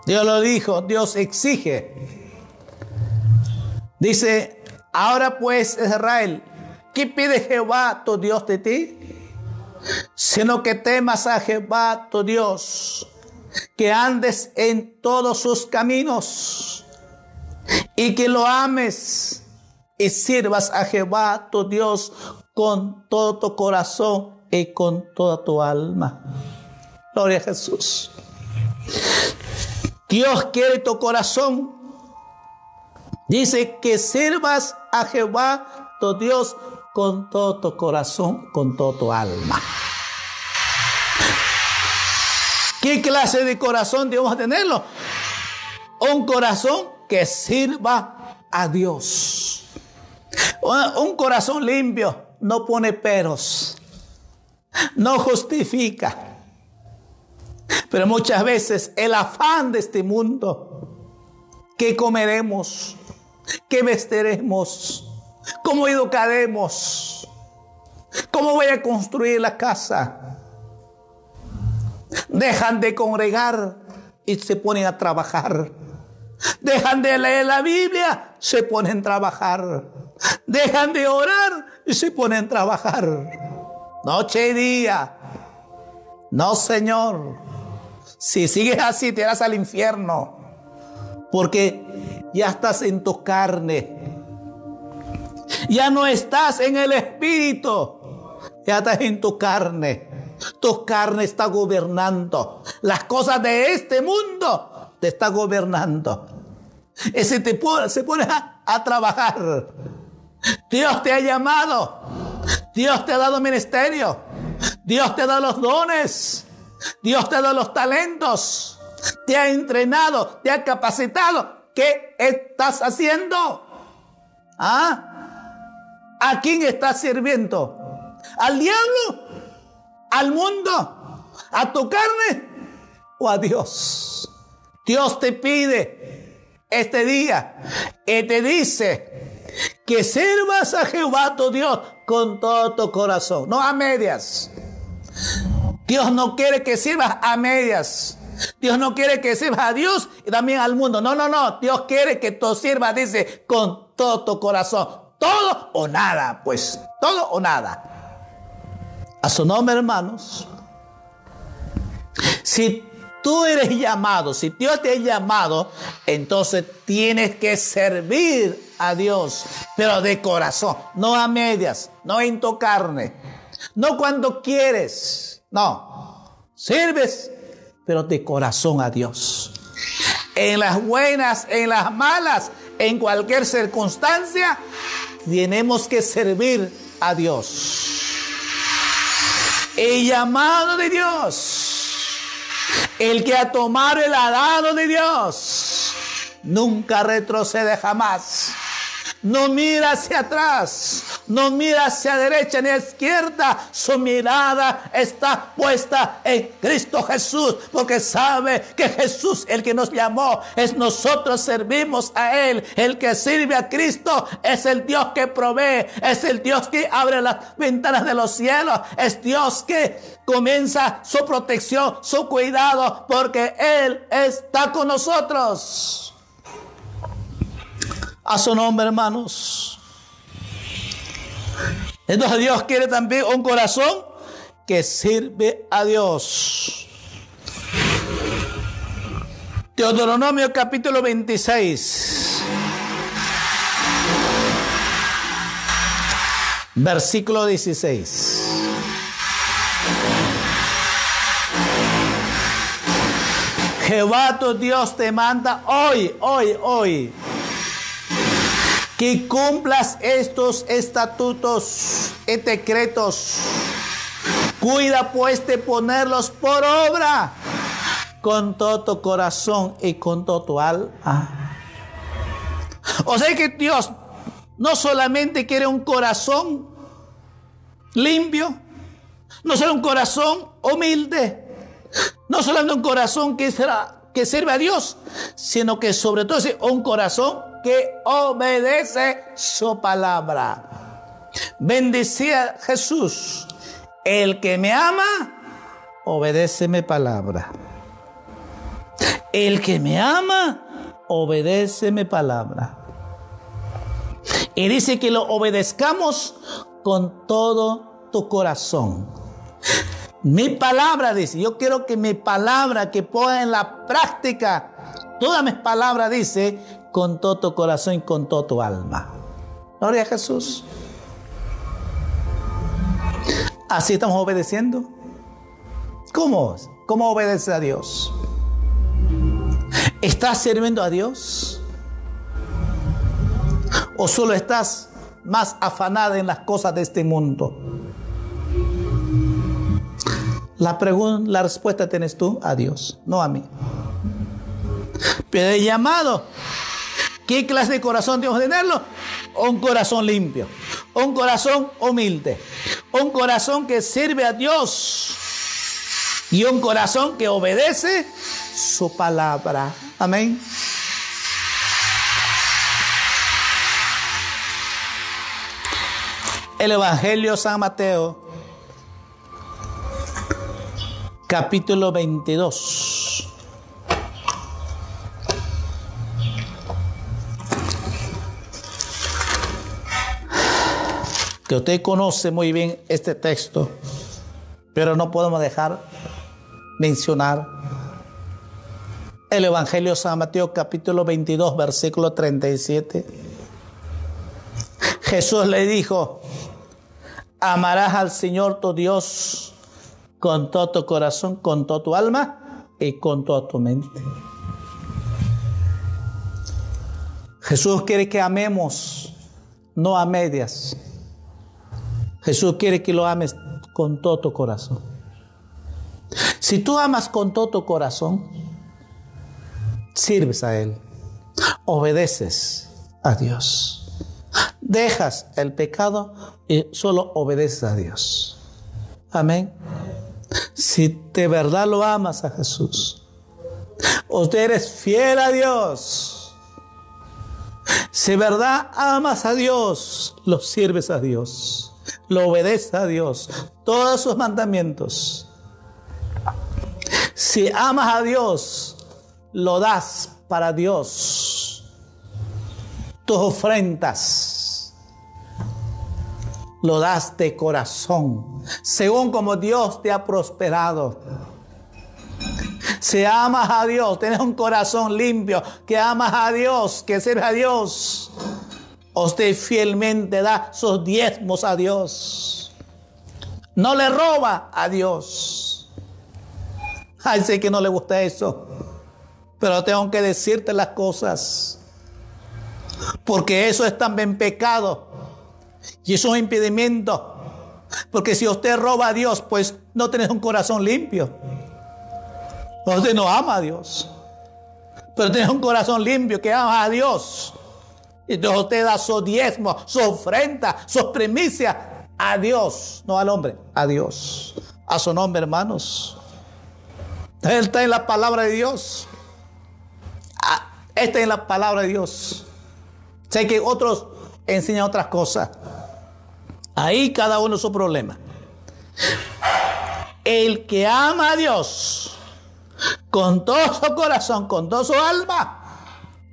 S1: Dios lo dijo, Dios exige. Dice, ahora pues Israel, ¿qué pide Jehová tu Dios de ti? Sino que temas a Jehová tu Dios, que andes en todos sus caminos y que lo ames y sirvas a Jehová tu Dios con todo tu corazón y con toda tu alma. Gloria a Jesús. Dios quiere tu corazón. Dice que sirvas a Jehová tu Dios con todo tu corazón, con todo tu alma. ¿Qué clase de corazón debemos tenerlo? Un corazón que sirva a Dios. Un corazón limpio, no pone peros, no justifica. Pero muchas veces el afán de este mundo, ¿qué comeremos? ¿Qué vestiremos? ¿Cómo educaremos? ¿Cómo voy a construir la casa? Dejan de congregar y se ponen a trabajar. Dejan de leer la Biblia, se ponen a trabajar. Dejan de orar y se ponen a trabajar. Noche y día. No, Señor. Si sigues así, te irás al infierno. Porque ya estás en tu carne. Ya no estás en el espíritu. Ya estás en tu carne. Tu carne está gobernando. Las cosas de este mundo te está gobernando. Ese te pone a, a trabajar. Dios te ha llamado. Dios te ha dado ministerio. Dios te dado los dones. Dios te dado los talentos. Te ha entrenado, te ha capacitado. ¿Qué estás haciendo? ¿Ah? ¿A quién estás sirviendo? ¿Al diablo? ¿Al mundo? ¿A tu carne? ¿O a Dios? Dios te pide este día y te dice, que sirvas a Jehová tu Dios con todo tu corazón, no a medias. Dios no quiere que sirvas a medias. Dios no quiere que sirvas a Dios y también al mundo. No, no, no. Dios quiere que tú sirvas, dice, con todo tu corazón. Todo o nada, pues. Todo o nada. A su nombre, hermanos. Si tú eres llamado, si Dios te ha llamado, entonces tienes que servir a Dios, pero de corazón, no a medias, no en tu carne, no cuando quieres, no, sirves, pero de corazón a Dios. En las buenas, en las malas, en cualquier circunstancia, tenemos que servir a Dios. El llamado de Dios el que ha tomado el adado de Dios nunca retrocede jamás. No mira hacia atrás, no mira hacia derecha ni a izquierda, su mirada está puesta en Cristo Jesús, porque sabe que Jesús, el que nos llamó, es nosotros servimos a Él, el que sirve a Cristo es el Dios que provee, es el Dios que abre las ventanas de los cielos, es Dios que comienza su protección, su cuidado, porque Él está con nosotros. A su nombre, hermanos. Entonces Dios quiere también un corazón que sirve a Dios. Deuteronomio capítulo 26. Versículo 16. Jehová tu Dios te manda hoy, hoy, hoy que cumplas estos estatutos y decretos. Cuida pues de ponerlos por obra con todo tu corazón y con todo tu alma. O sea que Dios no solamente quiere un corazón limpio, no solo un corazón humilde, no solamente un corazón que, será, que sirve a Dios, sino que sobre todo es un corazón que obedece su palabra. Bendecía Jesús, el que me ama, obedece mi palabra. El que me ama, obedece mi palabra. Y dice que lo obedezcamos con todo tu corazón. Mi palabra dice, yo quiero que mi palabra que ponga en la práctica, todas mis palabras dice con todo tu corazón y con todo tu alma. Gloria a Jesús. Así estamos obedeciendo. ¿Cómo? ¿Cómo obedeces a Dios? ¿Estás sirviendo a Dios? ¿O solo estás más afanada en las cosas de este mundo? La pregunta, la respuesta tienes tú a Dios, no a mí. Pero el llamado ¿Qué clase de corazón tenemos que tenerlo? Un corazón limpio, un corazón humilde, un corazón que sirve a Dios y un corazón que obedece su palabra. Amén. El Evangelio San Mateo, capítulo 22. Que usted conoce muy bien este texto, pero no podemos dejar mencionar el Evangelio San Mateo capítulo 22 versículo 37. Jesús le dijo, amarás al Señor tu Dios con todo tu corazón, con toda tu alma y con toda tu mente. Jesús quiere que amemos, no a medias. Jesús quiere que lo ames con todo tu corazón. Si tú amas con todo tu corazón, sirves a Él, obedeces a Dios, dejas el pecado y solo obedeces a Dios. Amén. Si de verdad lo amas a Jesús, usted eres fiel a Dios. Si de verdad amas a Dios, lo sirves a Dios lo obedece a Dios, todos sus mandamientos. Si amas a Dios, lo das para Dios. Tus ofrendas lo das de corazón, según como Dios te ha prosperado. Si amas a Dios, tienes un corazón limpio, que amas a Dios, que sirve a Dios Usted fielmente da sus diezmos a Dios. No le roba a Dios. Ay, sé que no le gusta eso. Pero tengo que decirte las cosas. Porque eso es también pecado. Y eso es un impedimento. Porque si usted roba a Dios, pues no tiene un corazón limpio. Usted no ama a Dios. Pero tiene un corazón limpio que ama a Dios. Y entonces usted da su diezmo, su ofrenda, su primicia a Dios, no al hombre, a Dios. A su nombre, hermanos. Él está en la palabra de Dios. Ah, está en la palabra de Dios. Sé que otros enseñan otras cosas. Ahí cada uno su problema. El que ama a Dios con todo su corazón, con todo su alma,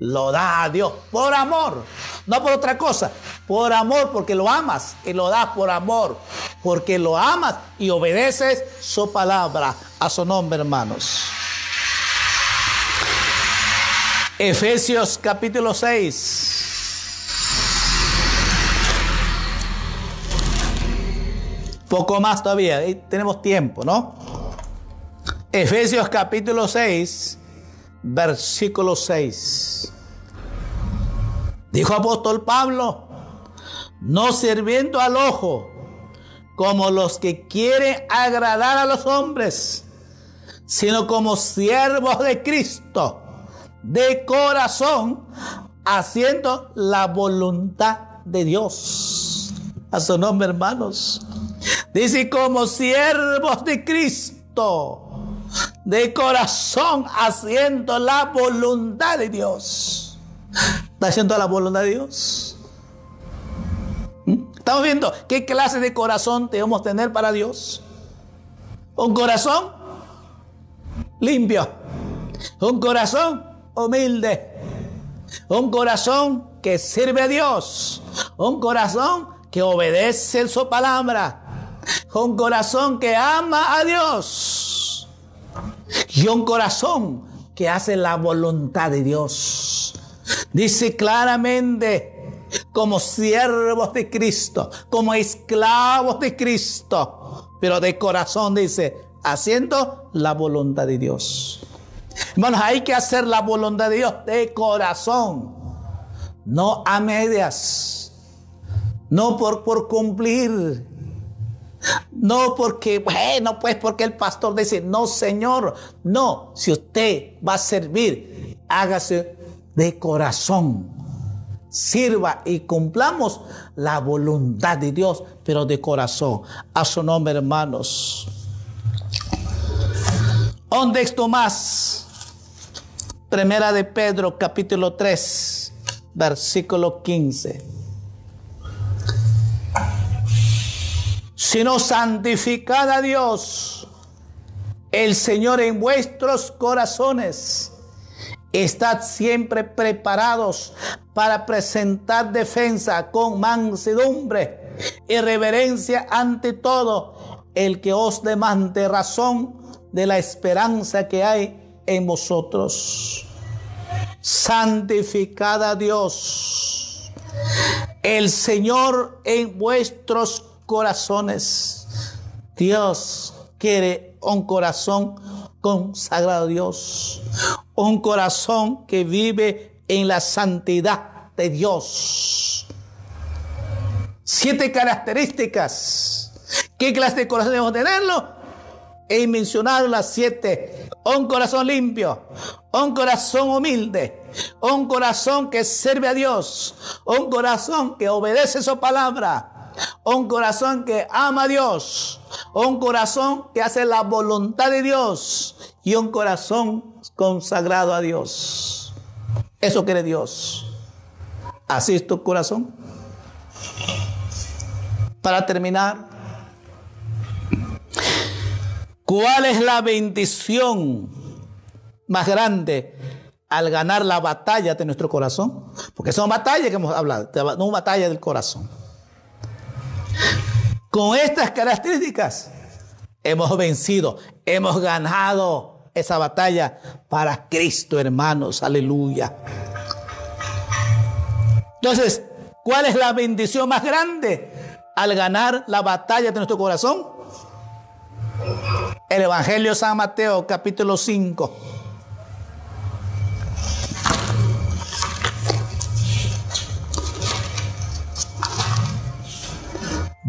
S1: lo da a Dios por amor, no por otra cosa, por amor, porque lo amas y lo das por amor, porque lo amas y obedeces su palabra a su nombre, hermanos. Efesios capítulo 6. Poco más todavía, tenemos tiempo, ¿no? Efesios capítulo 6, versículo 6. Dijo apóstol Pablo, no sirviendo al ojo como los que quieren agradar a los hombres, sino como siervos de Cristo, de corazón, haciendo la voluntad de Dios. A su nombre, hermanos. Dice, como siervos de Cristo, de corazón, haciendo la voluntad de Dios. ¿Está haciendo la voluntad de Dios? ¿Mm? Estamos viendo qué clase de corazón debemos tener para Dios. Un corazón limpio. Un corazón humilde. Un corazón que sirve a Dios. Un corazón que obedece su palabra un corazón que ama a Dios y un corazón que hace la voluntad de Dios. Dice claramente, como siervos de Cristo, como esclavos de Cristo, pero de corazón dice, haciendo la voluntad de Dios. Hermanos, hay que hacer la voluntad de Dios de corazón, no a medias, no por, por cumplir, no porque, bueno, pues porque el pastor dice, no, Señor, no, si usted va a servir, hágase de corazón. Sirva y cumplamos la voluntad de Dios, pero de corazón. A su nombre, hermanos. Un texto más. Primera de Pedro, capítulo 3, versículo 15. sino santificad a Dios, el Señor en vuestros corazones. Estad siempre preparados para presentar defensa con mansedumbre y reverencia ante todo el que os demande razón de la esperanza que hay en vosotros. Santificad a Dios, el Señor en vuestros corazones. Dios quiere un corazón consagrado a Dios, un corazón que vive en la santidad de Dios. Siete características. ¿Qué clase de corazón debemos tenerlo? He mencionado las siete. Un corazón limpio, un corazón humilde, un corazón que sirve a Dios, un corazón que obedece su palabra, un corazón que ama a Dios, un corazón que hace la voluntad de Dios y un corazón consagrado a Dios. Eso quiere Dios. Así es tu corazón. Para terminar, ¿cuál es la bendición más grande al ganar la batalla de nuestro corazón? Porque son batallas que hemos hablado, no batalla del corazón. Con estas características hemos vencido, hemos ganado esa batalla para Cristo, hermanos. Aleluya. Entonces, ¿cuál es la bendición más grande al ganar la batalla de nuestro corazón? El Evangelio de San Mateo, capítulo 5.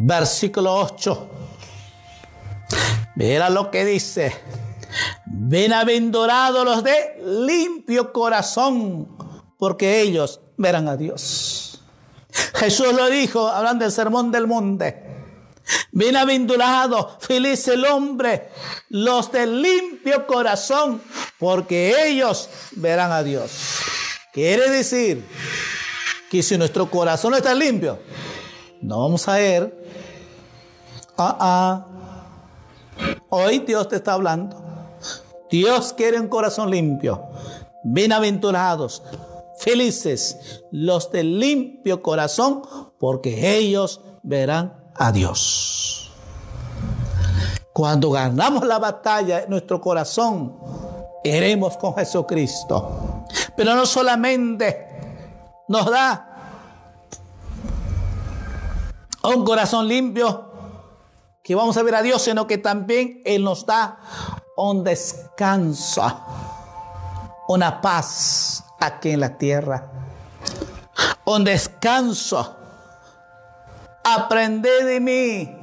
S1: versículo 8. Mira lo que dice. Bienaventurados los de limpio corazón, porque ellos verán a Dios. Jesús lo dijo, hablando del sermón del monte. Bienaventurado, feliz el hombre, los de limpio corazón, porque ellos verán a Dios. Quiere decir que si nuestro corazón está limpio, no vamos a ver. Ah, ah. Hoy Dios te está hablando. Dios quiere un corazón limpio. Bienaventurados, felices los de limpio corazón, porque ellos verán a Dios. Cuando ganamos la batalla nuestro corazón, iremos con Jesucristo. Pero no solamente nos da un corazón limpio que vamos a ver a Dios, sino que también Él nos da un descanso, una paz aquí en la tierra, un descanso. Aprended de mí,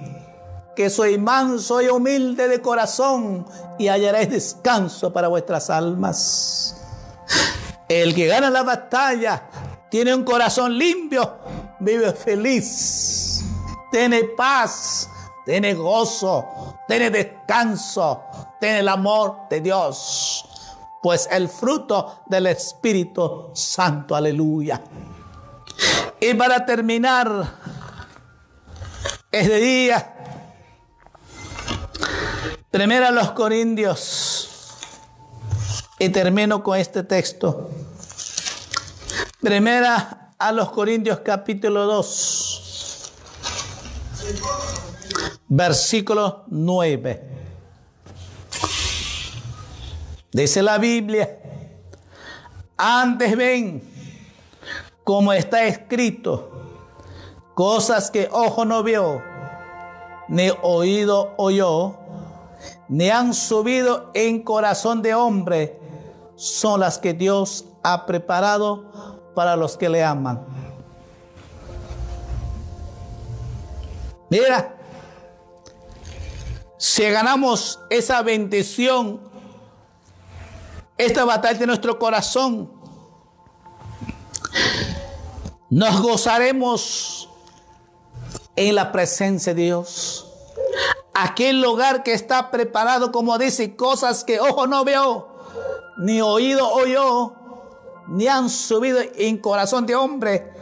S1: que soy manso y humilde de corazón, y hallaréis descanso para vuestras almas. El que gana la batalla tiene un corazón limpio, vive feliz, tiene paz, tiene gozo, tiene descanso, tiene el amor de Dios. Pues el fruto del Espíritu Santo, aleluya. Y para terminar este día, primero a los Corintios, y termino con este texto. Primera a los Corintios capítulo 2, versículo 9. Dice la Biblia, antes ven como está escrito, cosas que ojo no vio, ni oído oyó, ni han subido en corazón de hombre, son las que Dios ha preparado para los que le aman. Mira, si ganamos esa bendición, esta batalla de nuestro corazón, nos gozaremos en la presencia de Dios. Aquel lugar que está preparado, como dice, cosas que ojo no veo, ni oído oyó, ni han subido en corazón de hombre,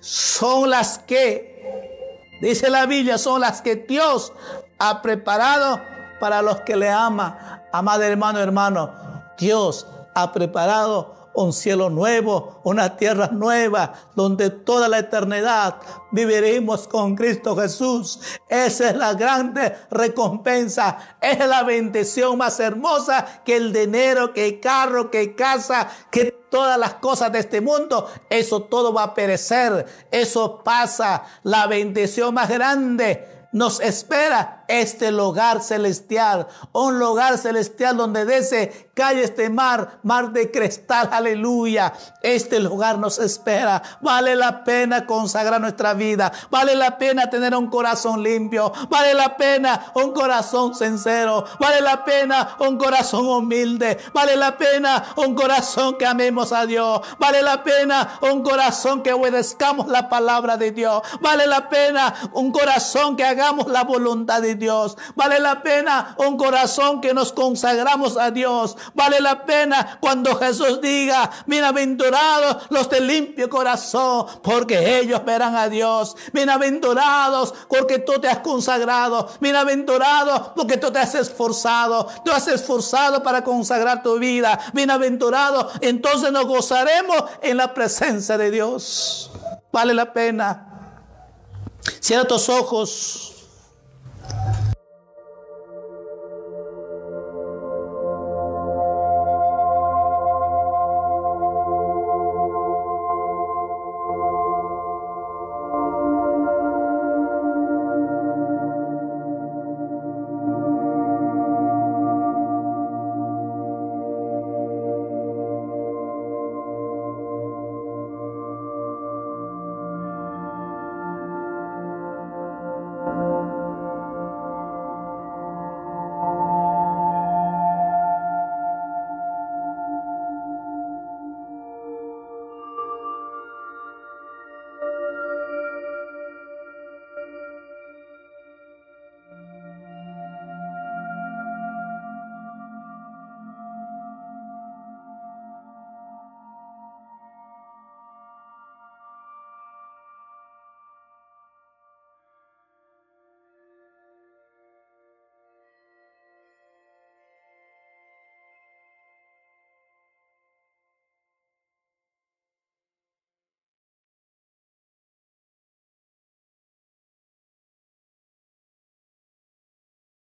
S1: son las que, dice la Biblia, son las que Dios ha preparado para los que le ama. Amado hermano, hermano, Dios ha preparado un cielo nuevo, una tierra nueva, donde toda la eternidad viviremos con Cristo Jesús. Esa es la grande recompensa, es la bendición más hermosa que el dinero, que el carro, que casa, que todas las cosas de este mundo, eso todo va a perecer, eso pasa, la bendición más grande nos espera este lugar celestial, un lugar celestial donde dice, calle este mar, mar de cristal, aleluya. Este lugar nos espera. Vale la pena consagrar nuestra vida, vale la pena tener un corazón limpio, vale la pena un corazón sincero, vale la pena un corazón humilde, vale la pena un corazón que amemos a Dios, vale la pena un corazón que obedezcamos la palabra de Dios, vale la pena un corazón que haga la voluntad de Dios. Vale la pena un corazón que nos consagramos a Dios. Vale la pena cuando Jesús diga, bienaventurados los de limpio corazón, porque ellos verán a Dios. Bienaventurados porque tú te has consagrado. Bienaventurados porque tú te has esforzado. Tú has esforzado para consagrar tu vida. Bienaventurados. Entonces nos gozaremos en la presencia de Dios. Vale la pena. Cierra tus ojos.